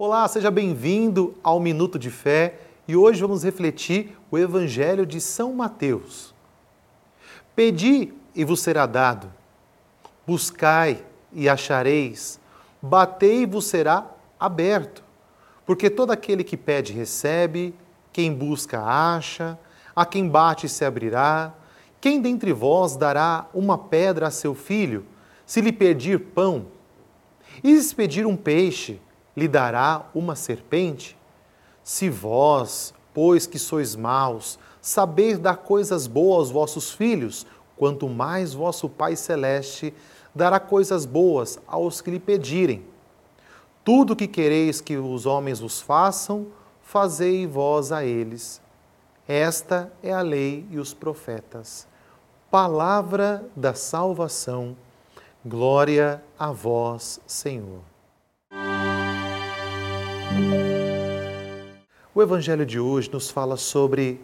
Olá, seja bem-vindo ao Minuto de Fé e hoje vamos refletir o Evangelho de São Mateus. Pedi e vos será dado, buscai e achareis, batei e vos será aberto. Porque todo aquele que pede recebe, quem busca acha, a quem bate se abrirá. Quem dentre vós dará uma pedra a seu filho, se lhe pedir pão? E se pedir um peixe, lhe dará uma serpente? Se vós, pois que sois maus, saber dar coisas boas aos vossos filhos, quanto mais vosso Pai Celeste dará coisas boas aos que lhe pedirem. Tudo o que quereis que os homens vos façam, fazei vós a eles. Esta é a lei e os profetas. Palavra da salvação. Glória a vós, Senhor. O Evangelho de hoje nos fala sobre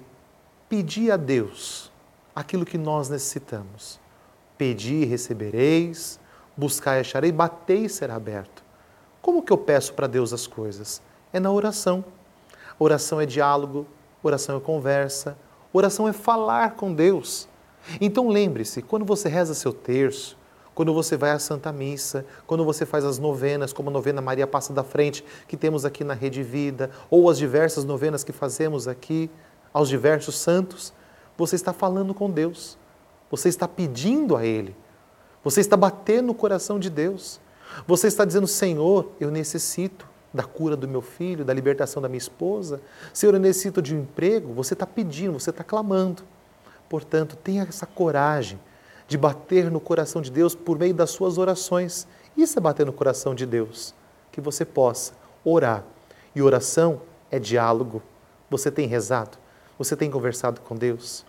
pedir a Deus aquilo que nós necessitamos. Pedi e recebereis, buscai e acharei, batei e será aberto. Como que eu peço para Deus as coisas? É na oração. Oração é diálogo, oração é conversa, oração é falar com Deus. Então lembre-se, quando você reza seu terço, quando você vai à Santa Missa, quando você faz as novenas, como a novena Maria Passa da Frente, que temos aqui na Rede Vida, ou as diversas novenas que fazemos aqui, aos diversos santos, você está falando com Deus. Você está pedindo a Ele. Você está batendo no coração de Deus. Você está dizendo: Senhor, eu necessito da cura do meu filho, da libertação da minha esposa. Senhor, eu necessito de um emprego. Você está pedindo, você está clamando. Portanto, tenha essa coragem de bater no coração de Deus por meio das suas orações. Isso é bater no coração de Deus. Que você possa orar. E oração é diálogo. Você tem rezado? Você tem conversado com Deus?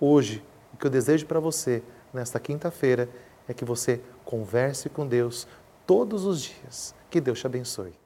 Hoje, o que eu desejo para você nesta quinta-feira é que você converse com Deus todos os dias. Que Deus te abençoe.